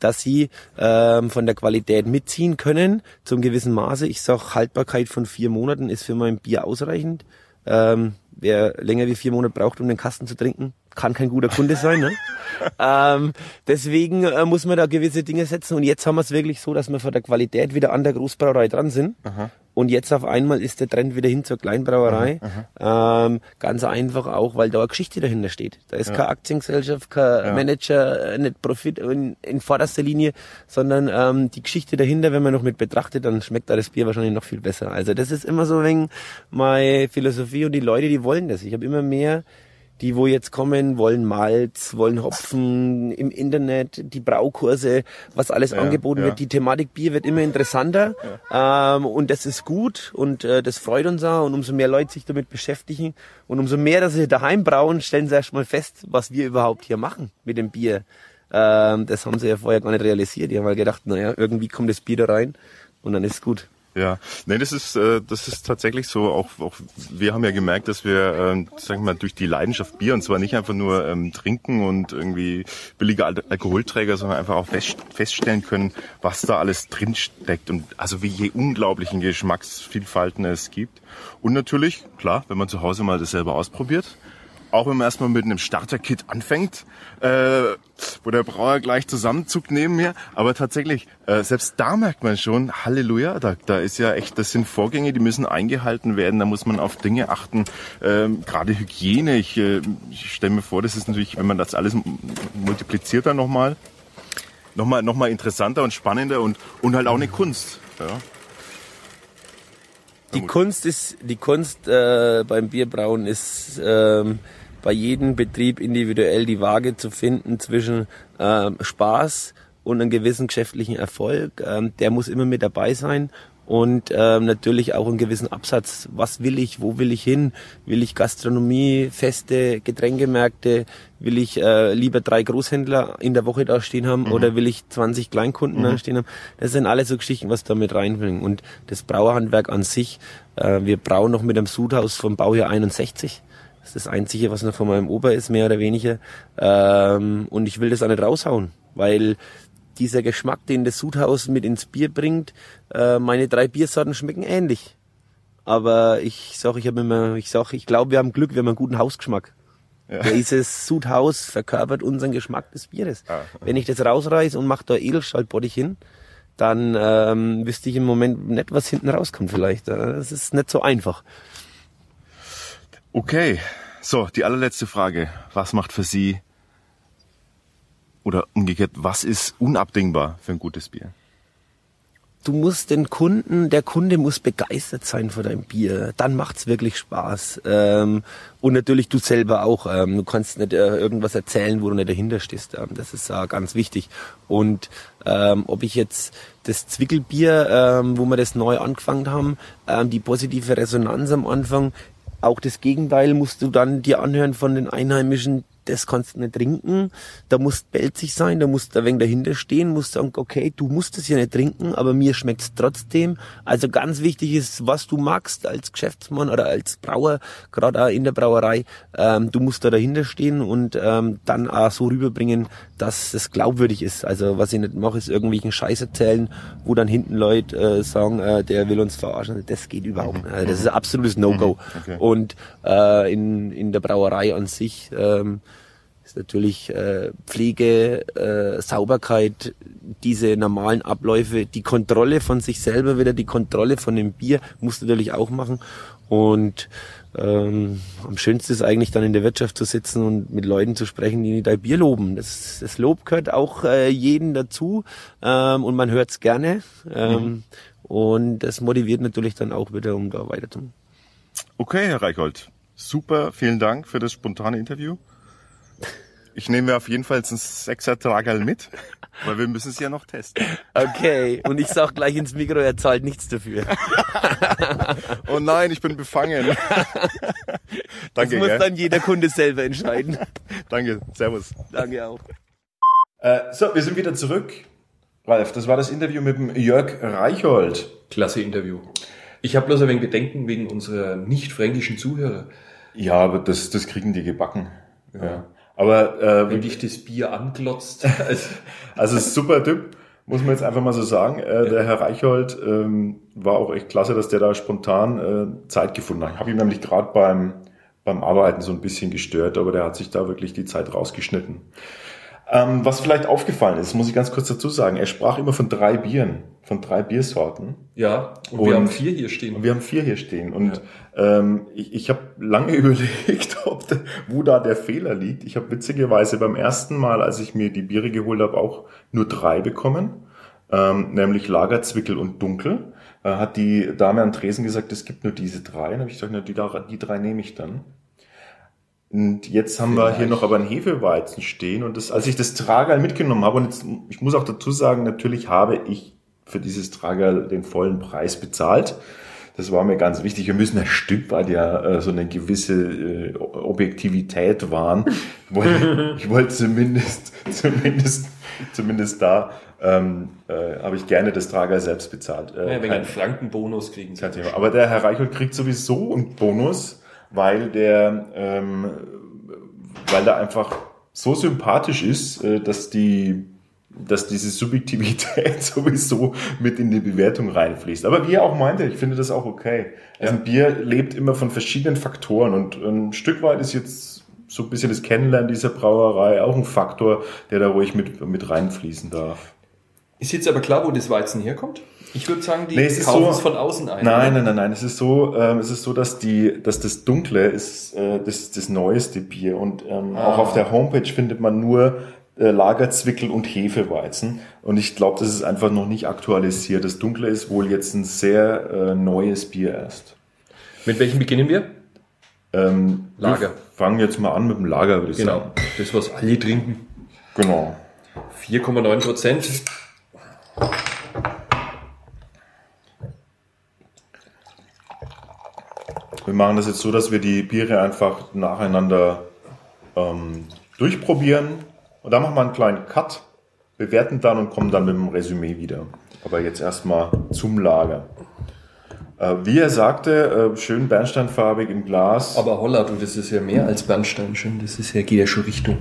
dass sie ähm, von der Qualität mitziehen können, zum gewissen Maße. Ich sag, Haltbarkeit von vier Monaten ist für mein Bier ausreichend. Ähm, wer länger wie vier Monate braucht, um den Kasten zu trinken, kann kein guter Kunde sein. Ne? ähm, deswegen äh, muss man da gewisse Dinge setzen. Und jetzt haben wir es wirklich so, dass wir von der Qualität wieder an der Großbrauerei dran sind. Aha. Und jetzt auf einmal ist der Trend wieder hin zur Kleinbrauerei. Aha, aha. Ähm, ganz einfach auch, weil da eine Geschichte dahinter steht. Da ist ja. keine Aktiengesellschaft, kein ja. Manager, äh, nicht Profit in, in vorderster Linie, sondern ähm, die Geschichte dahinter, wenn man noch mit betrachtet, dann schmeckt da das Bier wahrscheinlich noch viel besser. Also das ist immer so wenig meine Philosophie und die Leute, die wollen das. Ich habe immer mehr die wo jetzt kommen, wollen Malz, wollen Hopfen im Internet, die Braukurse, was alles ja, angeboten ja. wird. Die Thematik Bier wird immer interessanter ja. ähm, und das ist gut und äh, das freut uns auch und umso mehr Leute sich damit beschäftigen und umso mehr, dass sie daheim brauen, stellen sie erstmal fest, was wir überhaupt hier machen mit dem Bier. Ähm, das haben sie ja vorher gar nicht realisiert. Die haben halt gedacht, naja, irgendwie kommt das Bier da rein und dann ist es gut. Ja, nee, das ist äh, das ist tatsächlich so. Auch, auch wir haben ja gemerkt, dass wir, äh, sagen wir mal, durch die Leidenschaft Bier und zwar nicht einfach nur ähm, trinken und irgendwie billige Al Alkoholträger, sondern einfach auch fest, feststellen können, was da alles drin steckt und also wie je unglaublichen Geschmacksvielfalten es gibt. Und natürlich, klar, wenn man zu Hause mal das selber ausprobiert, auch wenn man erstmal mit einem Starter-Kit anfängt, äh, wo der Brauer gleich zusammenzuckt neben mir. Aber tatsächlich, äh, selbst da merkt man schon, Halleluja, da, da ist ja echt, das sind Vorgänge, die müssen eingehalten werden. Da muss man auf Dinge achten, ähm, gerade Hygiene. Ich, äh, ich stelle mir vor, das ist natürlich, wenn man das alles multipliziert dann nochmal. nochmal noch mal interessanter und spannender und, und halt auch eine Kunst. Ja. Die Kunst ist, die Kunst äh, beim Bierbrauen ist ähm, bei jedem Betrieb individuell die Waage zu finden zwischen ähm, Spaß und einem gewissen geschäftlichen Erfolg. Ähm, der muss immer mit dabei sein und ähm, natürlich auch einen gewissen Absatz. Was will ich? Wo will ich hin? Will ich Gastronomie, Feste, Getränkemärkte? Will ich äh, lieber drei Großhändler in der Woche da stehen haben mhm. oder will ich 20 Kleinkunden mhm. da stehen haben? Das sind alles so Geschichten, was da mit reinbringen. Und das Brauerhandwerk an sich, äh, wir brauen noch mit einem Sudhaus vom Baujahr 61. Das ist das Einzige, was noch von meinem Opa ist, mehr oder weniger. Ähm, und ich will das auch nicht raushauen, weil dieser Geschmack, den das Sudhaus mit ins Bier bringt, äh, meine drei Biersorten schmecken ähnlich. Aber ich sag, ich habe immer, ich sag, ich glaube, wir haben Glück, wir haben einen guten Hausgeschmack. Ja. Dieses Sudhaus verkörpert unseren Geschmack des Bieres. Ah. Wenn ich das rausreiße und mache da Edelstahlbottich hin, dann ähm, wüsste ich im Moment nicht, was hinten rauskommt vielleicht. Das ist nicht so einfach. Okay, so die allerletzte Frage. Was macht für Sie oder umgekehrt, was ist unabdingbar für ein gutes Bier? Du musst den Kunden, der Kunde muss begeistert sein von deinem Bier. Dann macht's wirklich Spaß. Ähm, und natürlich du selber auch. Ähm, du kannst nicht äh, irgendwas erzählen, wo du nicht dahinter stehst. Ähm, das ist äh, ganz wichtig. Und ähm, ob ich jetzt das Zwickelbier, ähm, wo wir das neu angefangen haben, ähm, die positive Resonanz am Anfang, auch das Gegenteil musst du dann dir anhören von den Einheimischen, das kannst du nicht trinken, da musst belzig sein, da musst du ein wenig dahinter stehen, musst sagen, okay, du musst es ja nicht trinken, aber mir schmeckt's trotzdem. Also ganz wichtig ist, was du magst als Geschäftsmann oder als Brauer, gerade auch in der Brauerei, ähm, du musst da dahinter stehen und ähm, dann auch so rüberbringen, dass es glaubwürdig ist. Also was ich nicht mache, ist irgendwelchen Scheiß erzählen, wo dann hinten Leute äh, sagen, äh, der will uns verarschen. Das geht überhaupt nicht. Also das ist ein absolutes No-Go. Mhm. Okay. Und äh, in, in der Brauerei an sich ähm, ist natürlich äh, Pflege, äh, Sauberkeit, diese normalen Abläufe, die Kontrolle von sich selber wieder, die Kontrolle von dem Bier muss natürlich auch machen. Und ähm, am schönsten ist eigentlich dann in der Wirtschaft zu sitzen und mit Leuten zu sprechen, die dein Bier loben. Das, das Lob gehört auch äh, jeden dazu ähm, und man hört es gerne. Ähm, mhm. Und das motiviert natürlich dann auch wieder, um da weiterzumachen. Okay, Herr Reichhold. Super, vielen Dank für das spontane Interview. Ich nehme auf jeden Fall ein Sechser-Tragerl mit, weil wir müssen es ja noch testen. Okay, und ich sag gleich ins Mikro, er zahlt nichts dafür. oh nein, ich bin befangen. Danke. Das muss gell? dann jeder Kunde selber entscheiden. Danke, servus. Danke auch. Äh, so, wir sind wieder zurück. Ralf, das war das Interview mit dem Jörg Reichold. Klasse Interview. Ich habe bloß ein wenig Bedenken wegen unserer nicht fränkischen Zuhörer. Ja, aber das, das kriegen die gebacken. Ja. ja. Aber äh, wenn dich das Bier anglotzt. also super Typ, muss man jetzt einfach mal so sagen. Äh, der Herr Reichhold ähm, war auch echt klasse, dass der da spontan äh, Zeit gefunden hat. Ich habe ihn nämlich gerade beim beim Arbeiten so ein bisschen gestört, aber der hat sich da wirklich die Zeit rausgeschnitten. Ähm, was vielleicht aufgefallen ist, muss ich ganz kurz dazu sagen, er sprach immer von drei Bieren, von drei Biersorten. Ja, und, und wir haben vier hier stehen. Und wir haben vier hier stehen. Und ja. ähm, ich, ich habe lange überlegt, ob de, wo da der Fehler liegt. Ich habe witzigerweise beim ersten Mal, als ich mir die Biere geholt habe, auch nur drei bekommen, ähm, nämlich Lagerzwickel und Dunkel. Äh, hat die Dame an Tresen gesagt, es gibt nur diese drei. Dann habe ich gesagt, na, die, die drei nehme ich dann. Und jetzt haben Vielleicht. wir hier noch aber ein Hefeweizen stehen und das, als ich das Tragerl mitgenommen habe, und jetzt, ich muss auch dazu sagen, natürlich habe ich für dieses Tragerl den vollen Preis bezahlt. Das war mir ganz wichtig. Wir müssen ein Stück weit ja äh, so eine gewisse äh, Objektivität wahren. Ich wollte, ich wollte zumindest, zumindest, zumindest da ähm, äh, habe ich gerne das Tragerl selbst bezahlt. Äh, ja, wenn einen Frankenbonus kriegen Sie. Aber der Herr Reichelt kriegt sowieso einen Bonus weil der, ähm, weil der einfach so sympathisch ist, äh, dass die, dass diese Subjektivität sowieso mit in die Bewertung reinfließt. Aber wie er auch meinte, ich finde das auch okay. Also ein Bier lebt immer von verschiedenen Faktoren und ein Stück weit ist jetzt so ein bisschen das Kennenlernen dieser Brauerei auch ein Faktor, der da ruhig mit, mit reinfließen darf. Ist jetzt aber klar, wo das Weizen herkommt? Ich würde sagen, die nee, es kaufen so, es von außen ein. Nein, nein, nein, nein. Es ist so, ähm, es ist so, dass die, dass das Dunkle ist äh, das, das neueste Bier und ähm, ah. auch auf der Homepage findet man nur äh, Lagerzwickel und Hefeweizen. Und ich glaube, das ist einfach noch nicht aktualisiert. Das Dunkle ist wohl jetzt ein sehr äh, neues Bier erst. Mit welchem beginnen wir? Ähm, Lager. Wir fangen jetzt mal an mit dem Lager, würde ich Genau. sagen. Das, was alle trinken. Genau. 4,9 Prozent. Wir machen das jetzt so, dass wir die Biere einfach nacheinander ähm, durchprobieren. Und dann machen wir einen kleinen Cut, bewerten dann und kommen dann mit dem Resümee wieder. Aber jetzt erstmal zum Lager. Äh, wie er sagte, äh, schön bernsteinfarbig im Glas. Aber Holla, du, das ist ja mehr als Bernstein schon. Das ist ja, geht ja schon Richtung.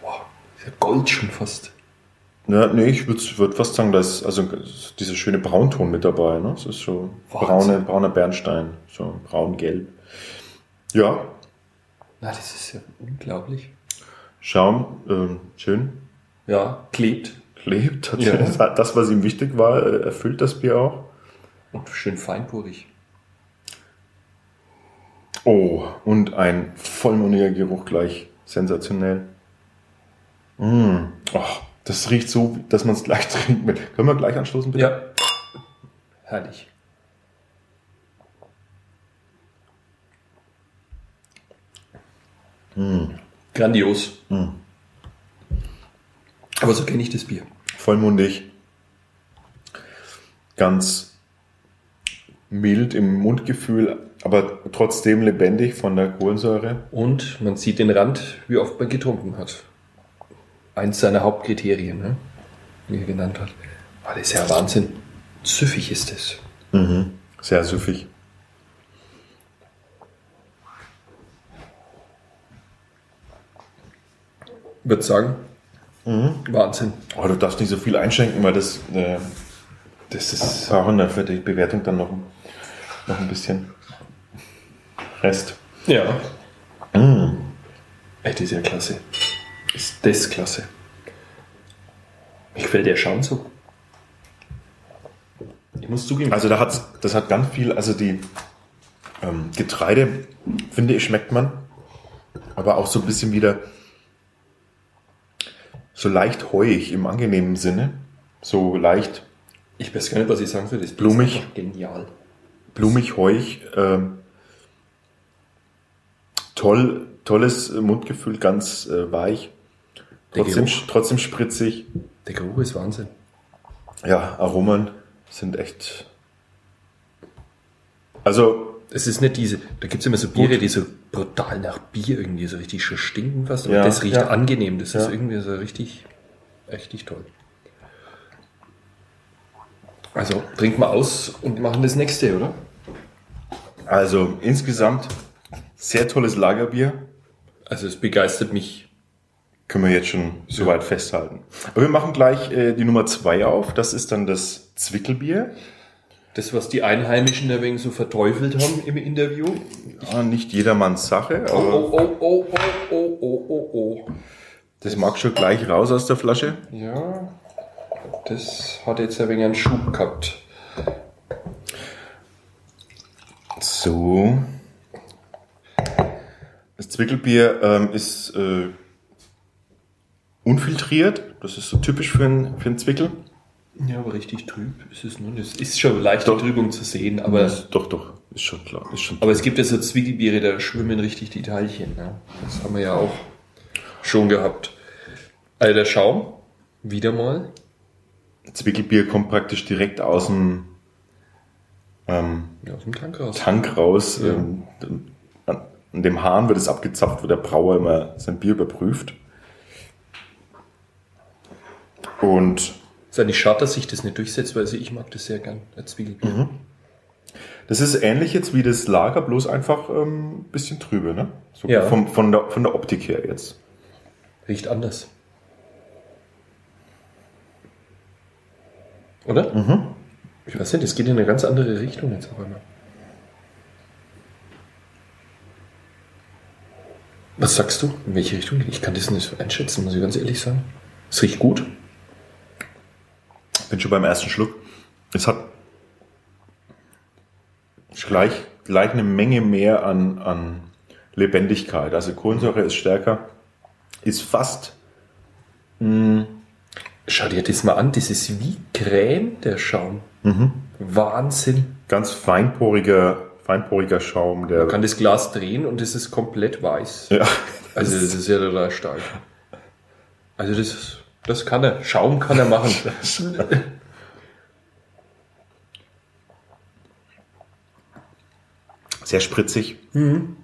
Wow, ist ja Gold schon fast. Ja, nee, ich würde würd fast sagen, da ist also dieser schöne Braunton mit dabei. Ne? Das ist so braune, brauner Bernstein, so braun-gelb. Ja, Na, das ist ja unglaublich. Schaum, ähm, schön, Ja, klebt. klebt. Hat Ja. Das, was ihm wichtig war, äh, erfüllt das Bier auch. Und schön feinporig. Oh, und ein vollmundiger Geruch gleich. Sensationell. Mm. Oh, das riecht so, dass man es gleich trinken will. Können wir gleich anstoßen, bitte? Ja. Herrlich. Grandios. Aber so kenne ich das Bier. Vollmundig. Ganz mild im Mundgefühl, aber trotzdem lebendig von der Kohlensäure. Und man sieht den Rand, wie oft man getrunken hat. Eins seiner Hauptkriterien, ne? wie er genannt hat. Ah, das ist ja Wahnsinn. Süffig ist es. Sehr süffig. Ich würde sagen, Wahnsinn. Oh, du darfst nicht so viel einschenken, weil das, äh, Das ist dann für die Bewertung dann noch, noch ein bisschen Rest. Ja. Ey, das ist ja klasse. Ist das klasse. Mir gefällt der Schaum so. Ich muss zugeben. Also da hat's, das hat ganz viel, also die ähm, Getreide, finde ich, schmeckt man. Aber auch so ein bisschen wieder so leicht heuig im angenehmen Sinne. So leicht ich weiß gar nicht, was ich sagen soll. Das Blumig. ist Genial. blumig, heuig. Ähm, toll, tolles Mundgefühl, ganz äh, weich. Der Trotzdem, Geruch. trotzdem spritzig. Der Geruch ist Wahnsinn. Ja, Aromen sind echt. Also, Es ist nicht diese, da gibt es immer so Biere, die so brutal nach Bier irgendwie so richtig schon stinken. Und Ja, das riecht ja. angenehm. Das ist Ja. irgendwie so richtig, richtig toll. Also trinken wir aus und machen das nächste, oder? also insgesamt sehr tolles Lagerbier. Also es begeistert mich. Können wir jetzt schon soweit festhalten. Aber wir machen gleich äh, die Nummer zwei auf. Das ist dann das Zwickelbier. Das, was die Einheimischen ein wenig so verteufelt haben im Interview. Ja, nicht jedermanns Sache, Oh, oh, oh, oh, oh, oh, oh, oh, oh. das mag schon gleich raus aus der Flasche. Ja, das hat jetzt ein wenig einen Schub gehabt. So. Das Zwickelbier ähm, ist äh, unfiltriert. Das ist so typisch für ein, für ein Zwickel. Ja, aber richtig trüb ist es nur. Das ist schon leichte Trübung zu sehen, aber, Das, doch, doch, ist schon klar. Ist schon aber es gibt ja so Zwickelbiere, da schwimmen richtig die Teilchen. Ne? Das haben wir ja auch schon gehabt. Also der Schaum, wieder mal. Zwickelbier kommt praktisch direkt aus dem ähm, Ja, aus dem Tank raus. Tank raus. Ja. Ähm, an dem Hahn wird es abgezapft, wo der Brauer immer sein Bier überprüft. Und Ist eigentlich schade, dass sich das nicht durchsetzt, weil also ich mag das sehr gern, als Zwickelbier. das ist ähnlich jetzt wie das Lager, bloß einfach ein ähm, bisschen trübe, ne? So Ja. vom, von, der, von der Optik her jetzt. Riecht anders. Oder? Ich weiß nicht, das geht in eine ganz andere Richtung jetzt auf einmal. Was sagst du? In welche Richtung? Ich kann das nicht einschätzen, muss ich ganz ehrlich sagen. Es riecht gut. Bin schon beim ersten Schluck. Es hat gleich, gleich eine Menge mehr an, an Lebendigkeit. Also Kohlensäure ist stärker, ist fast Schau dir das mal an, das ist wie Creme, der Schaum. Wahnsinn. Ganz feinporiger, feinporiger Schaum, der. Man kann das Glas drehen und es ist komplett weiß. ja. Also das ist ja total stark. Also das, ist- das kann er. Schaum kann er machen. Sehr spritzig.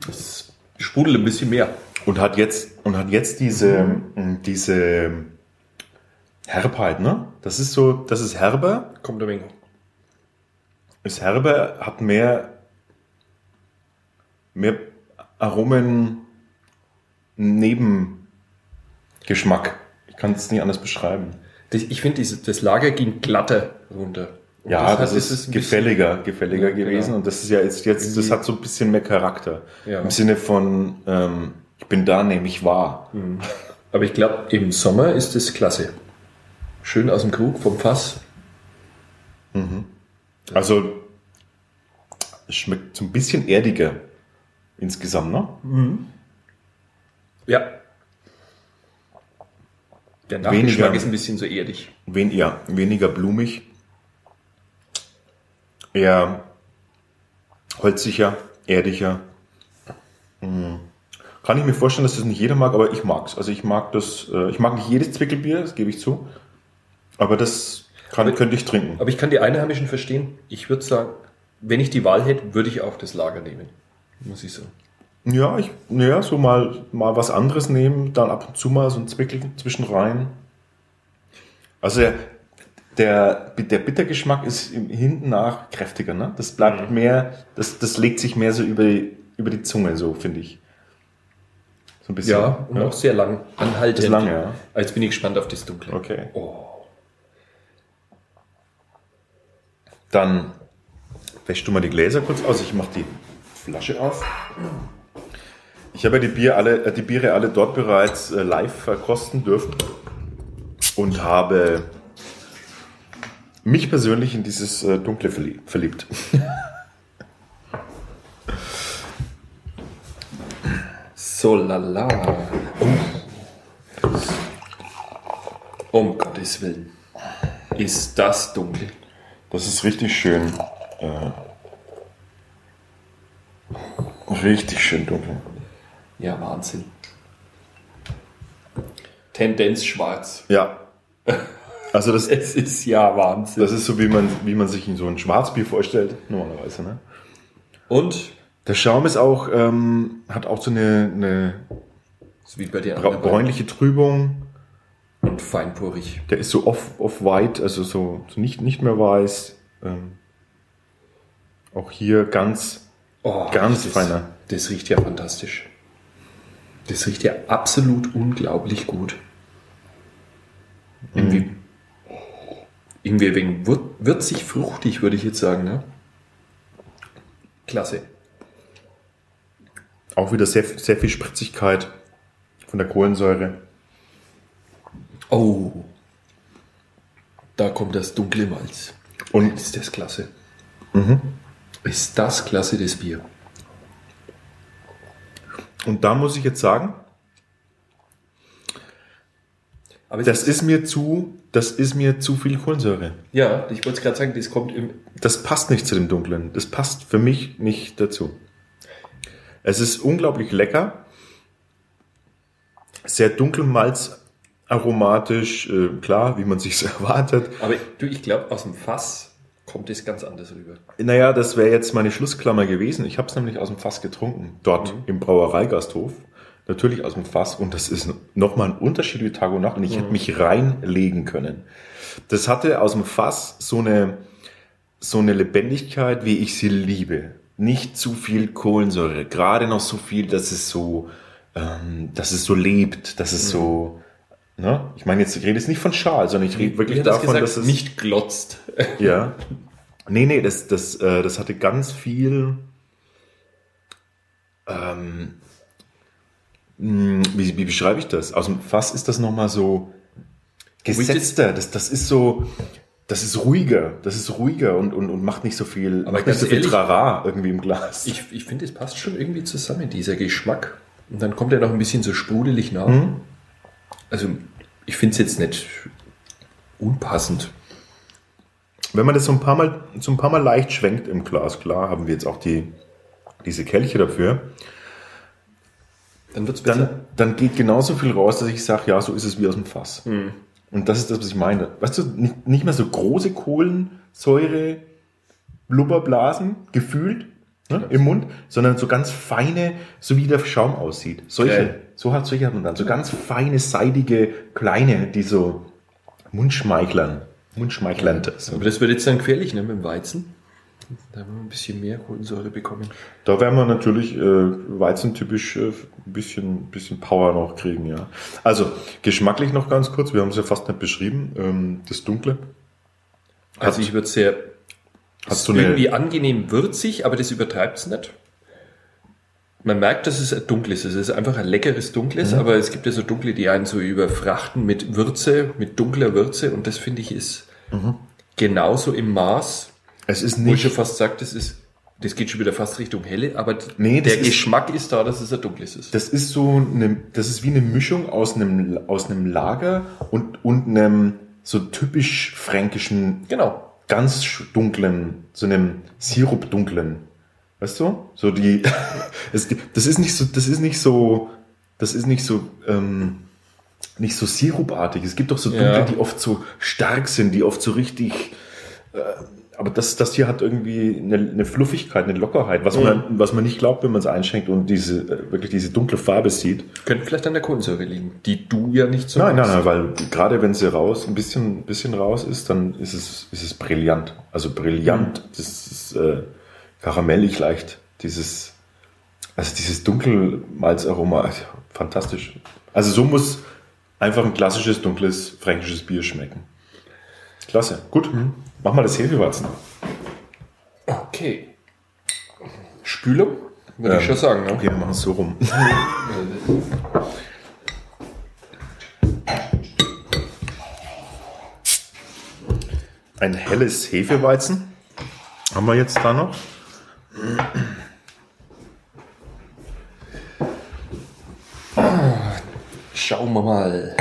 Das sprudelt ein bisschen mehr. Und hat jetzt, und hat jetzt diese, mh, diese Herbheit, ne? Das ist so, das ist herber, Kommt ein wenig. ist herber, hat mehr, mehr Aromen, Nebengeschmack. Ich kann es nicht anders beschreiben. Das, ich finde, das Lager ging glatter runter. Und Ja, das, dieses ist bisschen- gefälliger, gefälliger Ja, genau. gewesen. Und das ist ja jetzt, jetzt, das hat so ein bisschen mehr Charakter. Ja. Im Sinne von, ähm, ich bin da, nämlich wahr. Aber ich glaube, im Sommer ist es klasse. Schön aus dem Krug, vom Fass. Also, es schmeckt so ein bisschen erdiger insgesamt, ne? Ja. Der Nachgeschmack Weniger. ist ein bisschen so erdig. Wen, ja, weniger blumig. Eher holziger, erdiger. Mm. Kann ich mir vorstellen, dass das nicht jeder mag, aber ich mag's. Also ich mag das, äh, ich mag nicht jedes Zwickelbier, das gebe ich zu. Aber das kann, Aber- könnte ich trinken. Aber ich kann die Einheimischen verstehen. Ich würde sagen, wenn ich die Wahl hätte, würde ich auch das Lager nehmen. Muss ich sagen. Ja, ich, ja, so mal, mal was anderes nehmen, dann ab und zu mal so ein Zwickel zwischen rein. Also der, der, der Bittergeschmack ist im, hinten nach kräftiger, ne? Das bleibt mehr, das, das legt sich mehr so über die, über die Zunge, so finde ich. So ein bisschen. Ja, und auch sehr lang. Anhaltend. Ist lang, ja. Jetzt bin ich gespannt auf das Dunkle. Okay. Oh. Dann wäschst du mal die Gläser kurz aus. Ich mache die Flasche auf. Ich habe ja die, Bier alle, äh, die Biere alle dort bereits äh, live verkosten dürfen und habe mich persönlich in dieses äh, Dunkle verlie- verliebt. So lala. Um Gottes Willen. Ist das dunkel. Das ist richtig schön. Äh, richtig schön dunkel. Ja, Wahnsinn. Tendenz schwarz. Ja. Also das, Es ist ja Wahnsinn. das ist so, wie man, wie man sich in so ein Schwarzbier vorstellt, normalerweise. Ne? Und, Der Schaum ist auch, ähm, hat auch so eine, eine so wie bei anderen bräunliche Trübung. und feinporig. Der ist so off, off also so, so nicht, nicht mehr weiß. Ähm, auch hier ganz, Oh, Ganz feiner. Das riecht ja fantastisch. Das riecht ja absolut unglaublich gut. Irgendwie, irgendwie ein wenig wür- würzig, fruchtig, würde ich jetzt sagen. Ne? Klasse. auch wieder sehr, sehr viel Spritzigkeit von der Kohlensäure. Oh, da kommt das dunkle Malz. Und Ist das klasse. Ist das klasse, das Bier. Und da muss ich jetzt sagen, Aber es das ist mir zu, das ist mir zu viel Kohlensäure. ja, ich wollte gerade sagen, das kommt im, Das passt nicht zu dem Dunklen. Das passt für mich nicht dazu. Es ist unglaublich lecker. Sehr dunkelmalz aromatisch, äh, klar, wie man sich erwartet. aber du, ich glaube, aus dem Fass kommt es ganz anders rüber. Naja, das wäre jetzt meine Schlussklammer gewesen. Ich habe es nämlich aus dem Fass getrunken, dort im Brauereigasthof. Natürlich aus dem Fass und das ist nochmal ein Unterschied wie Tag und Nacht und ich hätte mich reinlegen können. Das hatte aus dem Fass so eine, so eine Lebendigkeit, wie ich sie liebe. Nicht zu viel Kohlensäure, gerade noch so viel, dass es so, ähm, dass es so lebt, dass es so, ne? Ich meine jetzt, ich rede jetzt nicht von Schal, sondern ich rede wirklich davon, gesagt? dass es nicht glotzt. ja. Nee, nee, das, das, äh, das hatte ganz viel. Ähm, mh, wie, wie beschreibe ich das? Aus dem Fass ist das nochmal so gesetzter. Das, das ist so. Das ist ruhiger. Das ist ruhiger und, und, und macht nicht so viel, Aber macht nicht so viel ehrlich, Trara irgendwie im Glas. Ich, ich finde, es passt schon irgendwie zusammen, dieser Geschmack. Und dann kommt er noch ein bisschen so sprudelig nach. Mhm. Also ich finde es jetzt nicht unpassend. Wenn man das so ein paar Mal, so ein paar Mal leicht schwenkt im Glas, klar, haben wir jetzt auch die, diese Kelche dafür, Dann wird's dann, dann geht genauso viel raus, dass ich sage, ja, so ist es wie aus dem Fass. Und das ist das, was ich meine. Weißt du, nicht, nicht mehr so große Kohlensäure, Blubberblasen, gefühlt ne, im Mund, sondern so ganz feine, so wie der Schaum aussieht. Solche, Geil. so hat solche hat man dann. So ganz feine, seidige, kleine, die so Mundschmeichlern, Mundschmeichlernde. So. Aber das wird jetzt dann gefährlich, ne, mit dem Weizen. Da haben wir ein bisschen mehr Kohlensäure bekommen. Da werden wir natürlich äh, weizentypisch äh, ein bisschen, bisschen Power noch kriegen, ja. Also, geschmacklich noch ganz kurz, wir haben es ja fast nicht beschrieben, ähm, das Dunkle. Also ich würde sehr Hast du irgendwie angenehm würzig, aber das übertreibt es nicht. Man merkt, dass es ein dunkles ist. Es ist einfach ein leckeres dunkles, aber es gibt ja so dunkle, die einen so überfrachten mit Würze, mit dunkler Würze und das finde ich ist genauso im Maß, es ist wo ich schon nicht, fast sage, das ist, das geht schon wieder fast Richtung helle, aber Nee, der ist- Geschmack ist da, dass es ein dunkles ist. das ist so eine, das ist wie eine Mischung aus einem, aus einem Lager und, und einem so typisch fränkischen, Genau. Ganz dunklen, so einem Sirup-dunklen. Weißt du? So die, es, gibt- das ist nicht so, das ist nicht so, das ist nicht so, ähm, nicht so sirupartig. Es gibt doch so Dunkle, Ja. die oft so stark sind, die oft so richtig, äh, aber das, das hier hat irgendwie eine, eine Fluffigkeit, eine Lockerheit, was man, was man nicht glaubt, wenn man es einschenkt und diese, äh, wirklich diese dunkle Farbe sieht. Könnte vielleicht an der Kohlensäure liegen, die du ja nicht so Nein, nein, magst. nein, weil gerade wenn sie raus, ein bisschen, bisschen raus ist, dann ist es, ist es brillant. Also brillant. Das ist äh, karamellig leicht. Dieses, also dieses Dunkelmalzaroma, also fantastisch. Also so muss einfach ein klassisches, dunkles, fränkisches Bier schmecken. Klasse. Gut. Mach mal das Hefeweizen. Okay. Spülung? Würde ich Ähm, schon sagen, ne? Okay, wir machen es so rum. Ein helles Hefeweizen haben wir jetzt da noch. Schauen wir mal.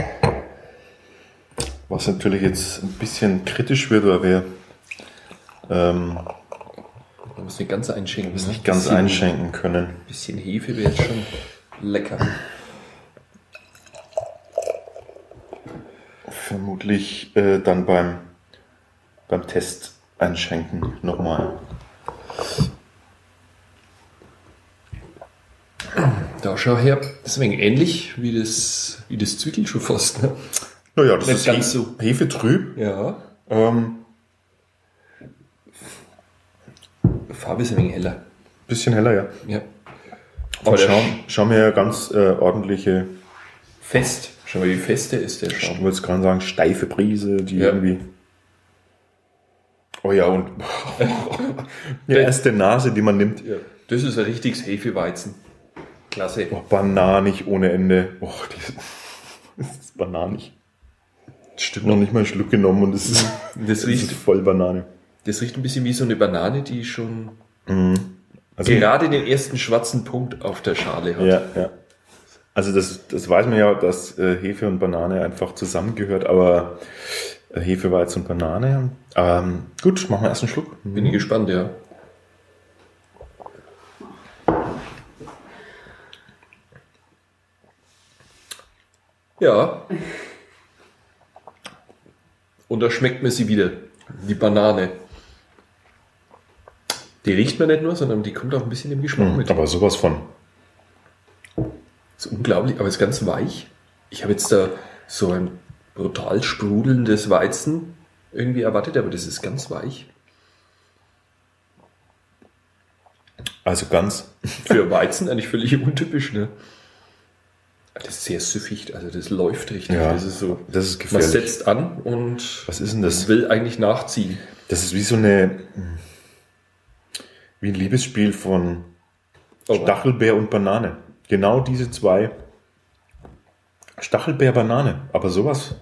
Was natürlich jetzt ein bisschen kritisch wird, weil wir ähm, Man muss nicht ganz einschenken. ne? nicht ganz bisschen, einschenken können. bisschen Hefe wäre jetzt schon lecker. Vermutlich äh, dann beim, beim Test einschenken nochmal. Da schau her. Deswegen ähnlich wie das, wie das Zwiebel schon fast. Ne? Naja, das Nicht ist ganz He so. Hefetrüb. Ja. Ähm, Farbe ist ein wenig heller. bisschen heller, ja. Ja. Aber der schauen, schauen wir ja ganz äh, ordentliche, Fest. Schau mal, wie fest der ist, der ich Schaum. würde jetzt gerade sagen, steife Brise, die Ja. irgendwie. Oh ja, und die erste Nase, die man nimmt. Ja. Das ist ein richtiges Hefeweizen. Klasse. Oh, bananig ohne Ende. Oh, das ist bananig. Stimmt. Noch nicht mal einen Schluck genommen und es ist, Das es riecht, ist voll Banane. das riecht ein bisschen wie so eine Banane, die schon Also, gerade den ersten schwarzen Punkt auf der Schale hat. Ja, ja. Also das, das weiß man ja, dass äh, Hefe und Banane einfach zusammengehört, aber äh, Hefeweizen und Banane. Ähm, gut, machen wir erst einen Schluck. Bin ich gespannt, ja. Ja. Und da schmeckt mir sie wieder. Die Banane. Die riecht man nicht nur, sondern die kommt auch ein bisschen im Geschmack mit. Aber sowas von. Das ist unglaublich, aber ist ganz weich. Ich habe jetzt da so ein brutal sprudelndes Weizen irgendwie erwartet, aber das ist ganz weich. Also ganz. Für Weizen eigentlich völlig untypisch, ne? Das ist sehr süffig, also das läuft richtig. Ja, das ist so. das ist Man gefährlich. setzt an und Was ist denn das? will eigentlich nachziehen. Das ist wie so eine, wie ein Liebesspiel von Oh. Stachelbeer und Banane. Genau diese zwei. Stachelbeer, Banane. Aber sowas.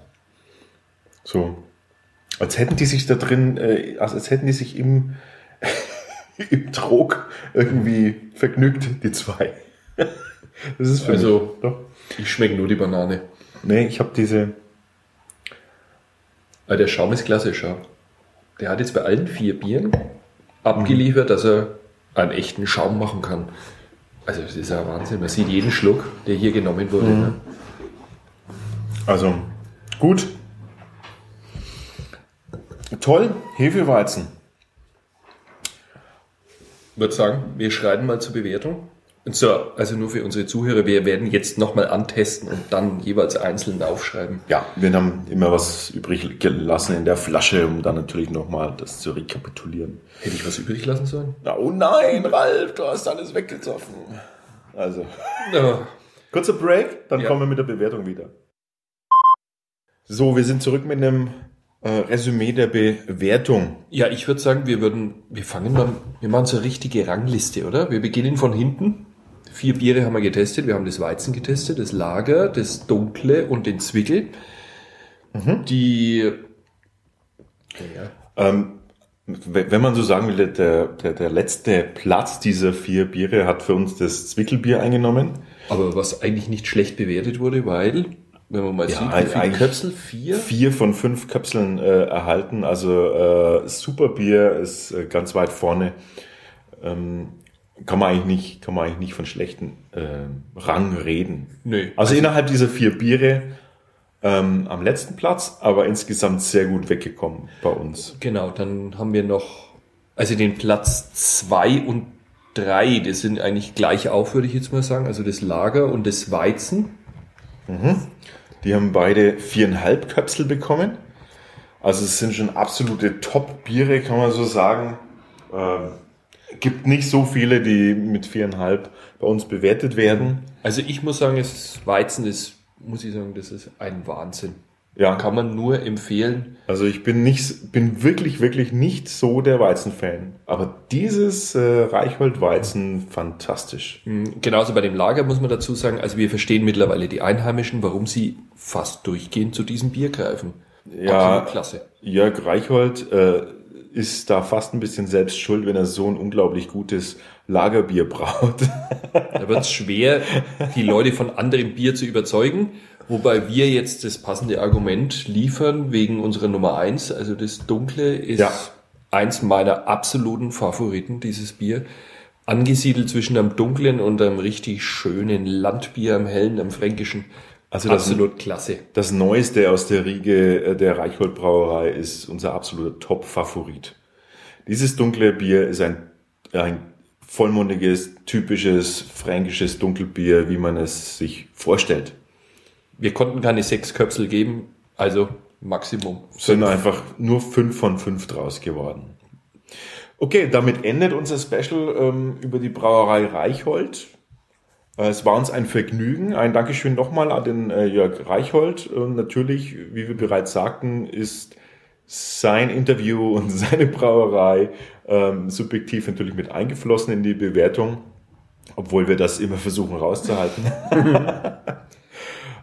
So. Als hätten die sich da drin, äh, als, als hätten die sich im, im Trog irgendwie vergnügt, die zwei. Das ist für Also- mich. Doch. Ich schmecke nur die Banane. Nee, ich habe diese, Aber der Schaum ist klasse, schau. Der hat jetzt bei allen vier Bieren abgeliefert, dass er einen echten Schaum machen kann. Also das ist ja Wahnsinn. Man sieht jeden Schluck, der hier genommen wurde. Ne? Also, gut. Toll, Hefeweizen. Ich würde sagen, wir schreiten mal zur Bewertung. Und so, also nur für unsere Zuhörer, wir werden jetzt nochmal antesten und dann jeweils einzeln aufschreiben. Ja, wir haben immer was übrig gelassen in der Flasche, um dann natürlich nochmal das zu rekapitulieren. Hätte ich was übrig lassen sollen? Oh nein, Ralf, du hast alles weggezoffen. Also, Ja. kurzer Break, dann Ja. kommen wir mit der Bewertung wieder. So, wir sind zurück mit einem äh, Resümee der Bewertung. Ja, ich würde sagen, wir würden, wir fangen dann, wir machen so eine richtige Rangliste, oder? Wir beginnen von hinten. Vier Biere haben wir getestet. Wir haben das Weizen getestet, das Lager, das Dunkle und den Zwickel. Die, Ähm, w- wenn man so sagen will, der, der, der letzte Platz dieser vier Biere hat für uns das Zwickelbier eingenommen. aber was eigentlich nicht schlecht bewertet wurde, weil, wenn man mal Ja, sieht, wie viele Köpsel? Vier? Vier von fünf Köpseln äh, erhalten, also äh, super Bier ist äh, ganz weit vorne. Ähm, kann man eigentlich nicht, kann man eigentlich nicht von schlechten äh, Rang reden. Nö. Also, innerhalb dieser vier Biere ähm, am letzten Platz, aber insgesamt sehr gut weggekommen bei uns. Genau, dann haben wir noch, also den Platz zwei und drei, das sind eigentlich gleich auf, würde ich jetzt mal sagen. Also das Lager und das Weizen. Die haben beide viereinhalb Köpsel bekommen. Also es sind schon absolute Top-Biere, kann man so sagen. Ähm, gibt nicht so viele, die mit viereinhalb bei uns bewertet werden. Also ich muss sagen, das Weizen ist, muss ich sagen, das ist ein Wahnsinn. Ja, Kann man nur empfehlen. also ich bin nicht, bin wirklich, wirklich nicht so der Weizenfan. Aber dieses äh, Reichhold-Weizen, fantastisch. Mhm, Genauso bei dem Lager muss man dazu sagen, also wir verstehen mittlerweile die Einheimischen, warum sie fast durchgehend zu diesem Bier greifen. Ja, Absolut klasse. Jörg Reichhold äh, ist da fast ein bisschen selbst schuld, wenn er so ein unglaublich gutes Lagerbier braut. Da wird es schwer, die Leute von anderem Bier zu überzeugen, wobei wir jetzt das passende Argument liefern wegen unserer Nummer eins. Also das Dunkle ist Ja. eins meiner absoluten Favoriten, dieses Bier. Angesiedelt zwischen einem dunklen und einem richtig schönen Landbier, am hellen, am fränkischen. Also das- absolut klasse. Das Neueste aus der Riege äh, der Reichhold Brauerei ist unser absoluter Top-Favorit. Dieses dunkle Bier ist ein, ein vollmundiges, typisches fränkisches Dunkelbier, wie man es sich vorstellt. Wir konnten keine sechs Köpsel geben, also Maximum. Es sind einfach nur fünf von fünf draus geworden. Okay, damit endet unser Special ähm, über die Brauerei Reichhold. Äh, Es war uns ein Vergnügen. Ein Dankeschön nochmal an den äh, Jörg Reichhold. Und natürlich, wie wir bereits sagten, ist sein Interview und seine Brauerei ähm, subjektiv natürlich mit eingeflossen in die Bewertung, obwohl wir das immer versuchen rauszuhalten.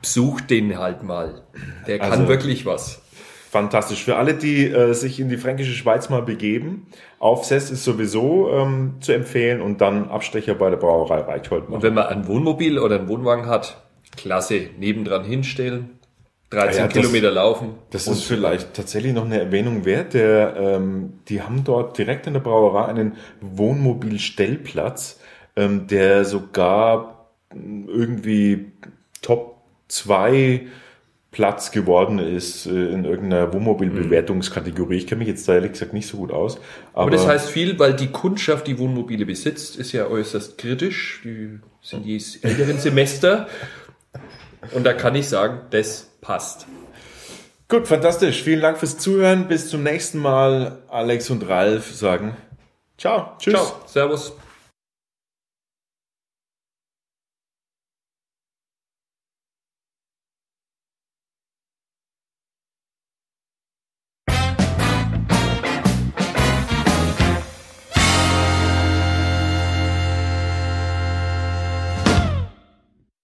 Besucht den halt mal. Der kann Also- wirklich was. Fantastisch. Für alle, die äh, sich in die fränkische Schweiz mal begeben, Aufsess ist sowieso ähm, zu empfehlen und dann Abstecher bei der Brauerei Reichhold Und machen. wenn man ein Wohnmobil oder einen Wohnwagen hat, klasse, nebendran hinstellen, 13 Ah Ja, das- Kilometer laufen. Das ist vielleicht tatsächlich noch eine Erwähnung wert. Der, ähm, die haben dort direkt in der Brauerei einen Wohnmobilstellplatz, ähm, der sogar irgendwie Top 2 Platz geworden ist äh, in irgendeiner Wohnmobilbewertungskategorie. Ich kenne mich jetzt da ehrlich gesagt nicht so gut aus. Aber, Aber das heißt viel, weil die Kundschaft, die Wohnmobile besitzt, ist ja äußerst kritisch. Die sind die älteren Semester. Und da kann ich sagen, das passt. Gut, fantastisch. Vielen Dank fürs Zuhören. Bis zum nächsten Mal. Alex und Ralf sagen Ciao. Tschüss. Ciao, Servus.